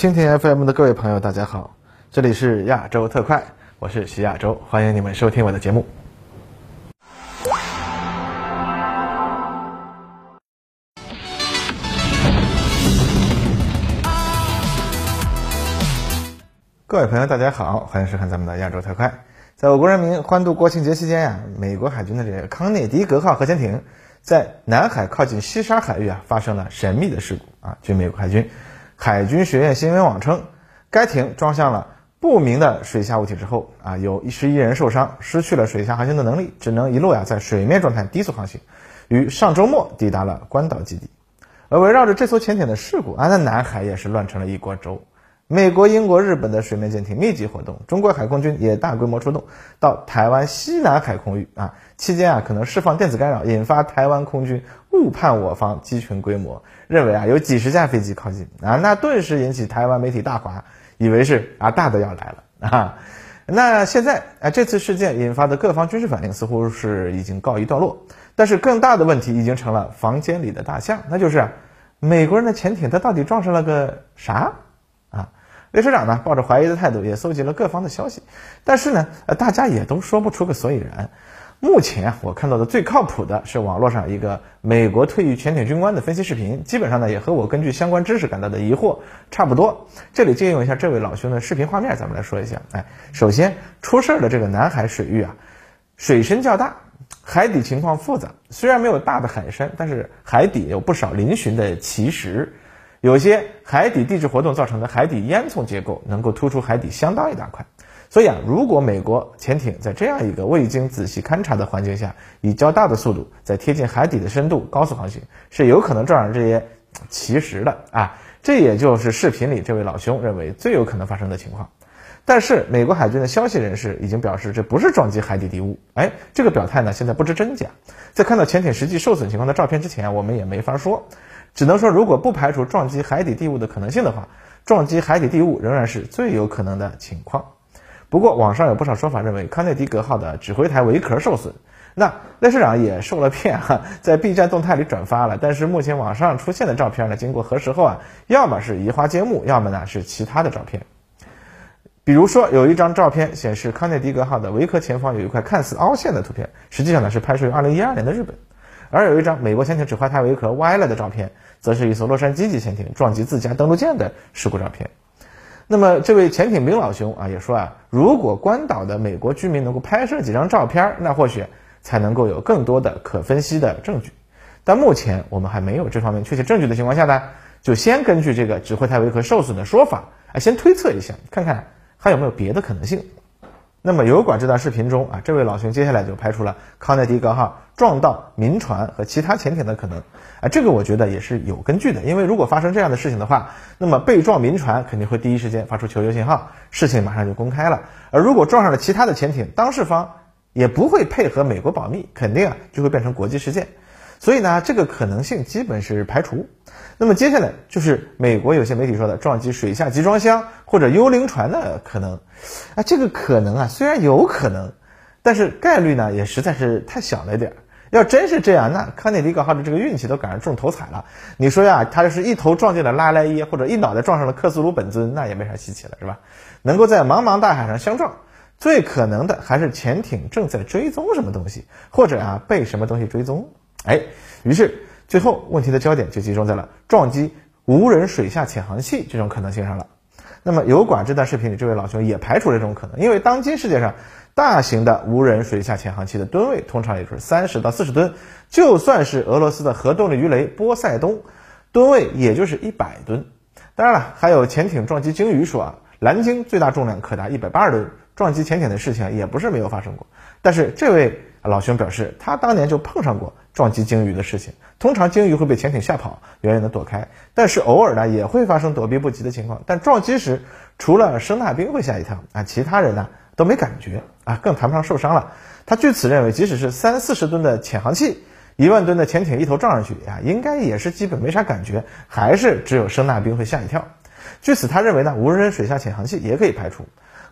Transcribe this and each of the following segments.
蜻蜓 FM 的各位朋友，大家好，这里是亚洲特快，我是徐亚洲，欢迎你们收听我的节目。各位朋友，大家好，欢迎收看咱们的亚洲特快。在我国人民欢度国庆节期间呀，美国海军的这个康涅狄格号核潜艇在南海靠近西沙海域啊发生了神秘的事故啊。据美国海军海军学院新闻网称，该艇撞向了不明的水下物体之后啊，有一十一人受伤，失去了水下航行的能力，只能一路呀在水面状态低速航行，于上周末抵达了关岛基地。而围绕着这艘潜艇的事故啊，那南海也是乱成了一锅粥。美国、英国、日本的水面舰艇密集活动，中国海空军也大规模出动到台湾西南海空域啊，期间啊可能释放电子干扰，引发台湾空军误判我方机群规模，认为啊有几十架飞机靠近啊，那顿时引起台湾媒体大哗，以为是啊大的要来了啊。那现在啊这次事件引发的各方军事反应似乎是已经告一段落，但是更大的问题已经成了房间里的大象，那就是美国人的潜艇它到底撞上了个啥啊？列车长呢，抱着怀疑的态度，也搜集了各方的消息，但是呢，呃，大家也都说不出个所以然。目前，我看到的最靠谱的是网络上一个美国退役潜艇军官的分析视频，基本上呢，也和我根据相关知识感到的疑惑差不多。这里借用一下这位老兄的视频画面，咱们来说一下。哎，首先出事儿的这个南海水域啊，水深较大，海底情况复杂，虽然没有大的海山，但是海底有不少嶙峋的奇石。有些海底地质活动造成的海底烟囱结构能够突出海底相当一大块，所以啊，如果美国潜艇在这样一个未经仔细勘察的环境下，以较大的速度在贴近海底的深度高速航行，是有可能撞上这些奇石的啊。这也就是视频里这位老兄认为最有可能发生的情况。但是美国海军的消息人士已经表示，这不是撞击海底地物。哎，这个表态呢，现在不知真假。在看到潜艇实际受损情况的照片之前，我们也没法说。只能说，如果不排除撞击海底地物的可能性的话，撞击海底地物仍然是最有可能的情况。不过，网上有不少说法认为康涅狄格号的指挥台围壳受损。那赖社长也受了骗哈，在 B 站动态里转发了。但是目前网上出现的照片呢，经过核实后啊，要么是移花接木，要么呢是其他的照片。比如说，有一张照片显示康涅狄格号的尾壳前方有一块看似凹陷的图片，实际上呢是拍摄于2012年的日本。而有一张美国潜艇指挥台尾壳歪了的照片，则是一艘洛杉矶级潜艇撞击自家登陆舰的事故照片。那么，这位潜艇兵老兄啊，也说啊，如果关岛的美国居民能够拍摄几张照片，那或许才能够有更多的可分析的证据。但目前我们还没有这方面确切证据的情况下呢，就先根据这个指挥太维和受损的说法啊，先推测一下，看看还有没有别的可能性。那么油管这段视频中啊，这位老兄接下来就排除了康涅狄格号撞到民船和其他潜艇的可能啊，这个我觉得也是有根据的，因为如果发生这样的事情的话，那么被撞民船肯定会第一时间发出求救信号，事情马上就公开了。而如果撞上了其他的潜艇，当事方也不会配合美国保密，肯定啊就会变成国际事件。所以呢，这个可能性基本是排除。那么接下来就是美国有些媒体说的撞击水下集装箱或者幽灵船的可能。啊，这个可能啊，虽然有可能，但是概率呢也实在是太小了一点。要真是这样，那康涅狄格号的这个运气都赶上中头彩了。你说呀，他要是一头撞进了拉莱耶，或者一脑袋撞上了克苏鲁本尊，那也没啥稀奇了，是吧？能够在茫茫大海上相撞，最可能的还是潜艇正在追踪什么东西，或者啊被什么东西追踪。哎，于是最后问题的焦点就集中在了撞击无人水下潜航器这种可能性上了。那么油管这段视频里，这位老兄也排除了这种可能，因为当今世界上大型的无人水下潜航器的吨位通常也就是三十到四十吨，就算是俄罗斯的核动力鱼雷波塞冬，吨位也就是一百吨。当然了，还有潜艇撞击鲸鱼说啊，蓝鲸最大重量可达一百八十吨，撞击潜艇的事情也不是没有发生过。但是这位。老兄表示，他当年就碰上过撞击鲸鱼的事情。通常鲸鱼会被潜艇吓跑，远远的躲开，但是偶尔呢也会发生躲避不及的情况。但撞击时，除了声纳兵会吓一跳啊，其他人呢都没感觉啊，更谈不上受伤了。他据此认为，即使是三四十吨的潜航器，一万吨的潜艇一头撞上去啊，应该也是基本没啥感觉，还是只有声纳兵会吓一跳。据此，他认为呢，无人水下潜航器也可以排除。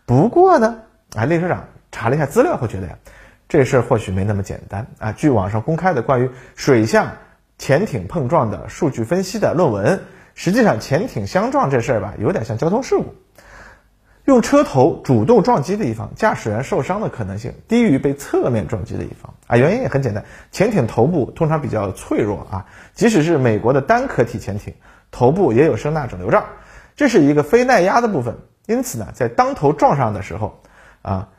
不过呢，啊，列车长查了一下资料，会觉得呀。这事儿或许没那么简单啊！据网上公开的关于水下潜艇碰撞的数据分析的论文，实际上潜艇相撞这事儿吧，有点像交通事故。用车头主动撞击的一方，驾驶员受伤的可能性低于被侧面撞击的一方啊。原因也很简单，潜艇头部通常比较脆弱啊，即使是美国的单壳体潜艇，头部也有声纳整流罩，这是一个非耐压的部分。因此呢，在当头撞上的时候啊，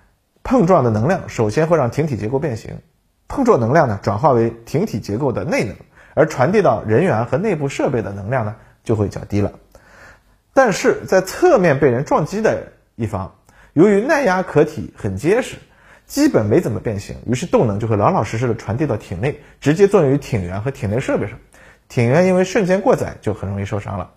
碰撞的能量首先会让艇体结构变形，碰撞能量呢转化为艇体结构的内能，而传递到人员和内部设备的能量呢就会较低了。但是在侧面被人撞击的。一方由于耐压壳体很结实，基本没怎么变形，于是动能就会老老实实的传递到艇内，直接作用于艇员和艇内设备上。艇员因为瞬间过载，就很容易受伤了。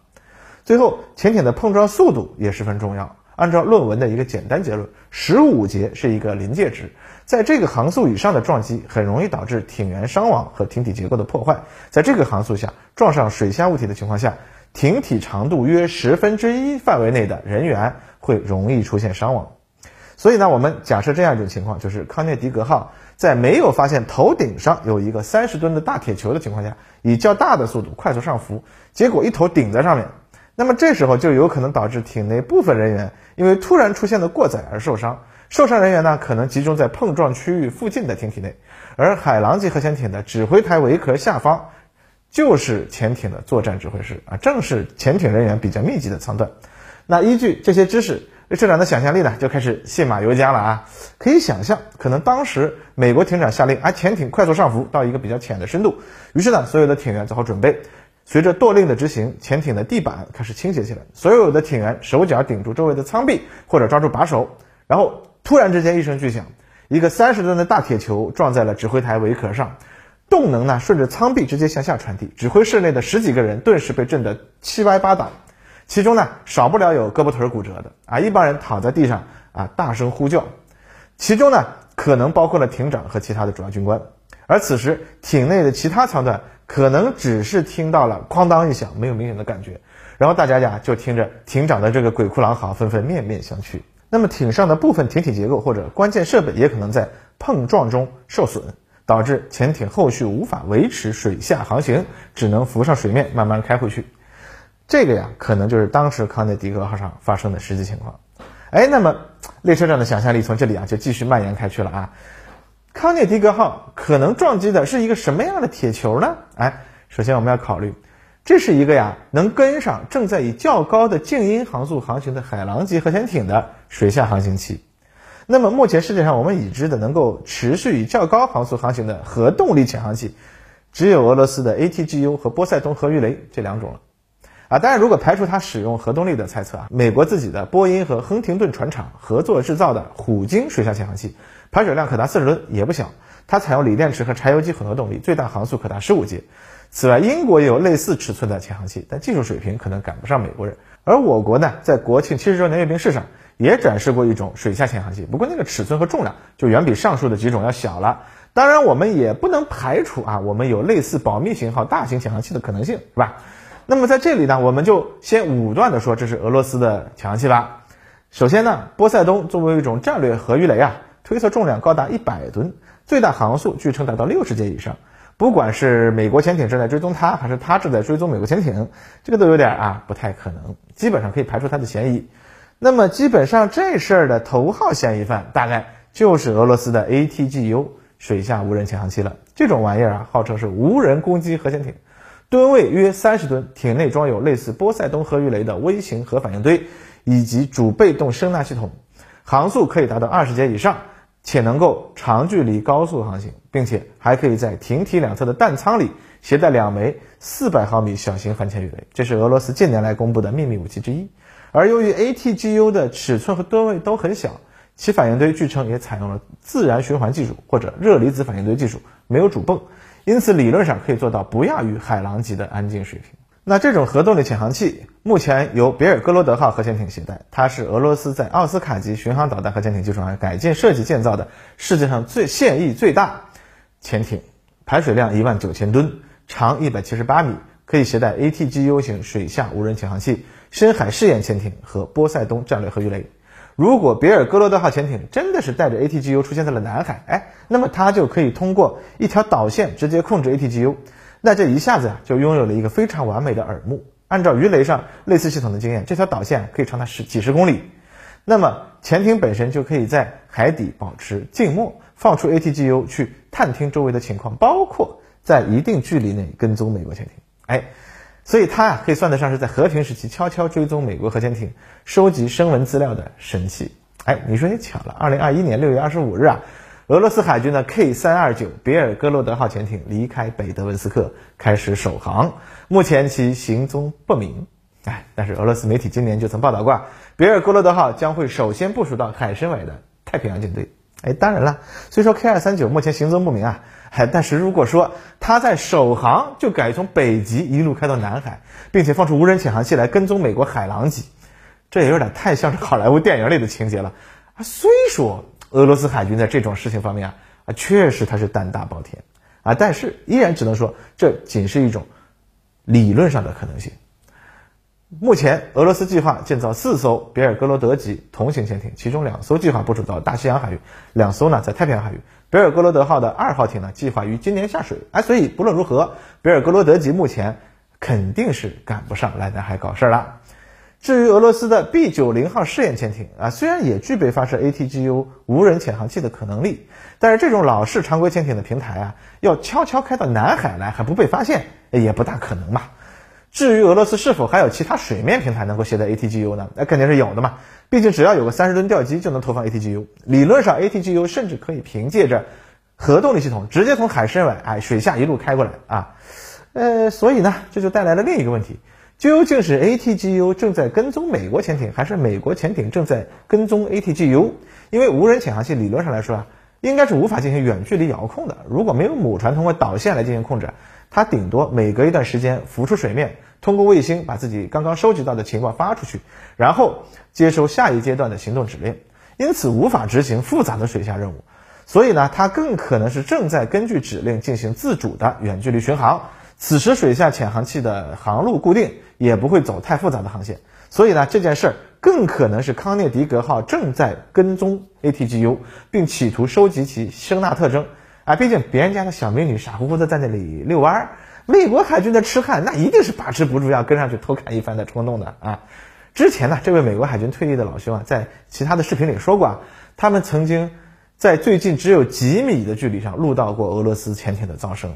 最后，潜艇的碰撞速度也十分重要。按照论文的一个简单结论，十五节是一个临界值，在这个航速以上的撞击很容易导致艇员伤亡和艇体结构的破坏。在这个航速下，撞上水下物体的情况下，艇体长度约十分之一范围内的人员。会容易出现伤亡，所以呢，我们假设这样一种情况，就是康涅狄格号在没有发现头顶上有一个三十吨的大铁球的情况下，以较大的速度快速上浮，结果一头顶在上面，那么这时候就有可能导致艇内部分人员因为突然出现的过载而受伤，受伤人员呢可能集中在碰撞区域附近的艇体内，而海狼级核潜艇的指挥台围壳下方就是潜艇的作战指挥室啊，正是潜艇人员比较密集的舱段。那依据这些知识，社长的想象力呢就开始信马由缰了啊！可以想象，可能当时美国艇长下令，啊，潜艇快速上浮到一个比较浅的深度，于是呢，所有的艇员做好准备，随着舵令的执行，潜艇的地板开始倾斜起来，所有的艇员手脚顶住周围的舱壁或者抓住把手，然后突然之间一声巨响，一个三十吨的大铁球撞在了指挥台尾壳上，动能呢顺着舱壁直接向下传递，指挥室内的十几个人顿时被震得七歪八倒。其中呢，少不了有胳膊腿骨折的啊，一帮人躺在地上啊，大声呼叫。其中呢，可能包括了艇长和其他的主要军官。而此时，艇内的其他舱段可能只是听到了哐当一响，没有明显的感觉。然后大家呀，就听着艇长的这个鬼哭狼嚎，纷纷面面相觑。那么，艇上的部分艇体结构或者关键设备也可能在碰撞中受损，导致潜艇后续无法维持水下航行，只能浮上水面慢慢开回去。这个呀，可能就是当时康涅狄格号上发生的实际情况。哎，那么列车长的想象力从这里啊就继续蔓延开去了啊。康涅狄格号可能撞击的是一个什么样的铁球呢？哎，首先我们要考虑，这是一个呀能跟上正在以较高的静音航速航行的海狼级核潜艇的水下航行器。那么目前世界上我们已知的能够持续以较高航速航行的核动力潜航器，只有俄罗斯的 ATGU 和波塞冬核鱼雷这两种了。啊，当然，如果排除它使用核动力的猜测啊，美国自己的波音和亨廷顿船厂合作制造的虎鲸水下潜航器，排水量可达四十吨，也不小。它采用锂电池和柴油机混合动力，最大航速可达十五节。此外，英国也有类似尺寸的潜航器，但技术水平可能赶不上美国人。而我国呢，在国庆七十周年阅兵式上也展示过一种水下潜航器，不过那个尺寸和重量就远比上述的几种要小了。当然，我们也不能排除啊，我们有类似保密型号大型潜航器的可能性，是吧？那么在这里呢，我们就先武断的说这是俄罗斯的潜航器吧。首先呢，波塞冬作为一种战略核鱼雷啊，推测重量高达一百吨，最大航速据称达到六十节以上。不管是美国潜艇正在追踪它，还是它正在追踪美国潜艇，这个都有点啊不太可能，基本上可以排除它的嫌疑。那么基本上这事儿的头号嫌疑犯大概就是俄罗斯的 ATGU 水下无人潜航器了。这种玩意儿啊，号称是无人攻击核潜艇。吨位约三十吨，艇内装有类似波塞冬核鱼雷的微型核反应堆，以及主被动声纳系统，航速可以达到二十节以上，且能够长距离高速航行，并且还可以在艇体两侧的弹舱里携带两枚四百毫米小型反潜鱼雷，这是俄罗斯近年来公布的秘密武器之一。而由于 ATGU 的尺寸和吨位都很小，其反应堆据称也采用了自然循环技术或者热离子反应堆技术，没有主泵。因此，理论上可以做到不亚于海狼级的安静水平。那这种核动力潜航器目前由别尔哥罗德号核潜艇携带，它是俄罗斯在奥斯卡级巡航导弹核潜艇基础上改进设计建造的世界上最现役最大潜艇，排水量一万九千吨，长一百七十八米，可以携带 ATGU 型水下无人潜航器、深海试验潜艇和波塞冬战略核鱼雷。如果别尔哥罗德号潜艇真的是带着 ATGU 出现在了南海，哎，那么它就可以通过一条导线直接控制 ATGU，那这一下子啊就拥有了一个非常完美的耳目按照鱼雷上类似系统的经验，这条导线可以长达十几十公里。那么潜艇本身就可以在海底保持静默，放出 ATGU 去探听周围的情况，包括在一定距离内跟踪美国潜艇。哎，所以它啊可以算得上是在和平时期悄悄追踪美国核潜艇、收集声纹资料的神器。哎，你说也巧了，二零二一年六月二十五日啊，俄罗斯海军的 K 三二九别尔哥罗德号潜艇离开北德文斯克，开始首航，目前其行踪不明。哎，但是俄罗斯媒体今年就曾报道过，别尔哥罗德号将会首先部署到海参崴的太平洋舰队。哎，当然了，虽说 K 二三九目前行踪不明啊，哎，但是如果说它在首航就改从北极一路开到南海，并且放出无人潜航器来跟踪美国海狼级，这也有点太像是好莱坞电影里的情节了啊。虽说俄罗斯海军在这种事情方面啊啊，确实它是胆大包天啊，但是依然只能说这仅是一种理论上的可能性。目前，俄罗斯计划建造四艘别尔哥罗德级同型潜艇，其中两艘计划部署到大西洋海域，两艘呢在太平洋海域。别尔哥罗德号的二号艇呢，计划于今年下水。哎，所以不论如何，别尔哥罗德级目前肯定是赶不上来南海搞事儿了。至于俄罗斯的 B 九零号试验潜艇啊，虽然也具备发射 ATGU 无人潜航器的可能力，但是这种老式常规潜艇的平台啊，要悄悄开到南海来还不被发现，也不大可能嘛。至于俄罗斯是否还有其他水面平台能够携带 ATGU 呢？那肯定是有的嘛。毕竟只要有个三十吨吊机就能投放 ATGU。理论上，ATGU 甚至可以凭借着核动力系统直接从海参崴哎水下一路开过来啊。呃，所以呢，这就带来了另一个问题：究竟是 ATGU 正在跟踪美国潜艇，还是美国潜艇正在跟踪 ATGU？因为无人潜航器理论上来说啊，应该是无法进行远距离遥控的。如果没有母船通过导线来进行控制。它顶多每隔一段时间浮出水面，通过卫星把自己刚刚收集到的情况发出去，然后接收下一阶段的行动指令，因此无法执行复杂的水下任务。所以呢，它更可能是正在根据指令进行自主的远距离巡航。此时水下潜航器的航路固定，也不会走太复杂的航线。所以呢，这件事儿更可能是康涅狄格号正在跟踪 ATGU，并企图收集其声纳特征。啊，毕竟别人家的小美女傻乎乎的在那里遛弯儿，美国海军的痴汉那一定是把持不住要跟上去偷看一番的冲动的啊！之前呢，这位美国海军退役的老兄啊，在其他的视频里说过啊，他们曾经在最近只有几米的距离上录到过俄罗斯潜艇的噪声。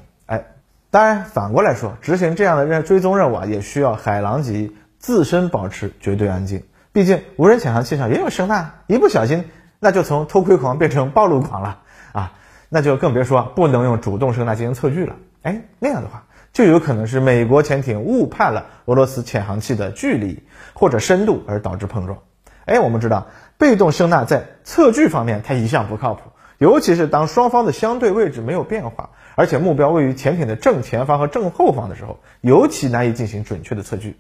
当然反过来说，执行这样的任追踪任务啊，也需要海狼级自身保持绝对安静，毕竟无人潜航器上也有声呐，一不小心那就从偷窥狂变成暴露狂了啊！那就更别说不能用主动声呐进行测距了。哎，那样的话，就有可能是美国潜艇误判了俄罗斯潜航器的距离或者深度，而导致碰撞。哎，我们知道被动声呐在测距方面它一向不靠谱，尤其是当双方的相对位置没有变化，而且目标位于潜艇的正前方和正后方的时候，尤其难以进行准确的测距。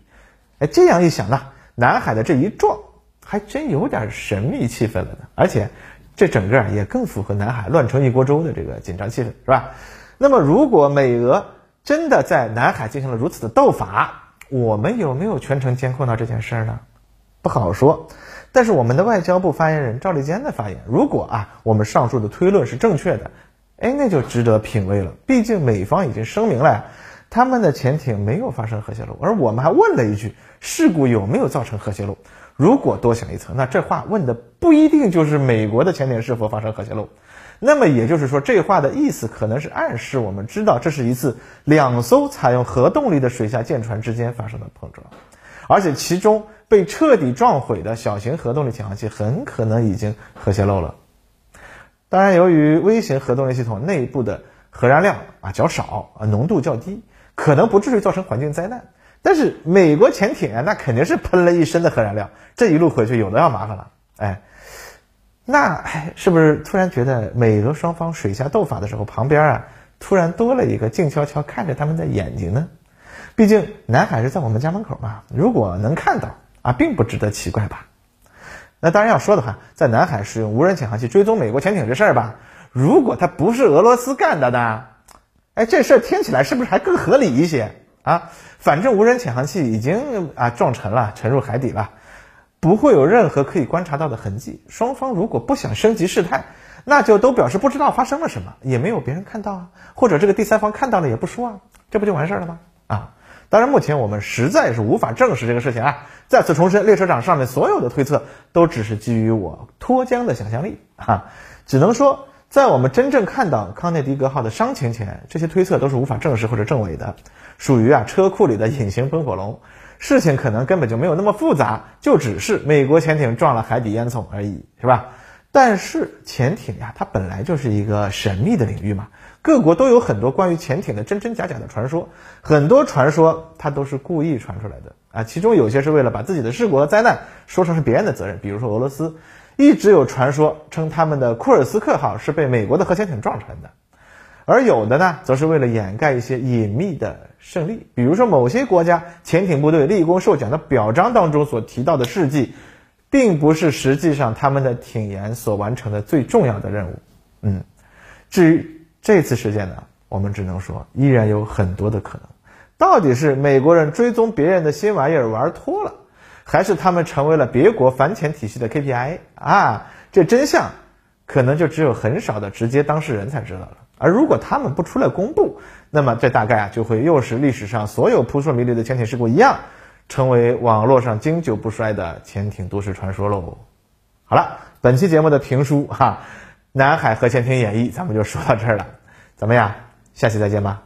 哎，这样一想呢，南海的这一撞还真有点神秘气氛了呢，而且。这整个也更符合南海乱成一锅粥的这个紧张气氛，是吧？那么，如果美俄真的在南海进行了如此的斗法，我们有没有全程监控到这件事儿呢？不好说。但是，我们的外交部发言人赵立坚的发言，如果啊，我们上述的推论是正确的，哎，那就值得品味了。毕竟美方已经声明了，他们的潜艇没有发生核泄漏，而我们还问了一句，事故有没有造成核泄漏？如果多想一层，那这话问的不一定就是美国的潜艇是否发生核泄漏，那么也就是说，这话的意思可能是暗示我们知道这是一次两艘采用核动力的水下舰船之间发生的碰撞，而且其中被彻底撞毁的小型核动力潜航器很可能已经核泄漏了。当然，由于微型核动力系统内部的核燃料啊较少啊浓度较低，可能不至于造成环境灾难。但是美国潜艇啊，那肯定是喷了一身的核燃料，这一路回去有的要麻烦了。哎，那哎是不是突然觉得美俄双方水下斗法的时候，旁边啊突然多了一个静悄悄看着他们的眼睛呢？毕竟南海是在我们家门口嘛，如果能看到啊，并不值得奇怪吧？那当然要说的话，在南海使用无人潜航器追踪美国潜艇这事儿吧，如果它不是俄罗斯干的呢？哎，这事儿听起来是不是还更合理一些？啊，反正无人潜航器已经啊撞沉了，沉入海底了，不会有任何可以观察到的痕迹。双方如果不想升级事态，那就都表示不知道发生了什么，也没有别人看到啊，或者这个第三方看到了也不说啊，这不就完事儿了吗？啊，当然，目前我们实在是无法证实这个事情啊。再次重申，列车长上面所有的推测都只是基于我脱缰的想象力啊，只能说，在我们真正看到康涅狄格号的伤情前，这些推测都是无法证实或者证伪的，属于啊车库里的隐形喷火龙。事情可能根本就没有那么复杂，就只是美国潜艇撞了海底烟囱而已，是吧？但是潜艇呀，它本来就是一个神秘的领域嘛，各国都有很多关于潜艇的真真假假的传说，很多传说它都是故意传出来的啊，其中有些是为了把自己的事故和灾难说成是别人的责任，比如说俄罗斯，一直有传说称他们的库尔斯克号是被美国的核潜艇撞沉的。而有的呢，则是为了掩盖一些隐秘的胜利，比如说某些国家潜艇部队立功受奖的表彰当中所提到的事迹，并不是实际上他们的艇员所完成的最重要的任务。嗯，至于这次事件呢，我们只能说依然有很多的可能。到底是美国人追踪别人的新玩意儿玩脱了，还是他们成为了别国反潜体系的 KPI 啊？这真相可能就只有很少的直接当事人才知道了。而如果他们不出来公布，那么这大概啊就会又是历史上所有扑朔迷离的潜艇事故一样，成为网络上经久不衰的潜艇都市传说喽。好了，本期节目的评书哈，南海核潜艇演绎咱们就说到这儿了，怎么样？下期再见吧。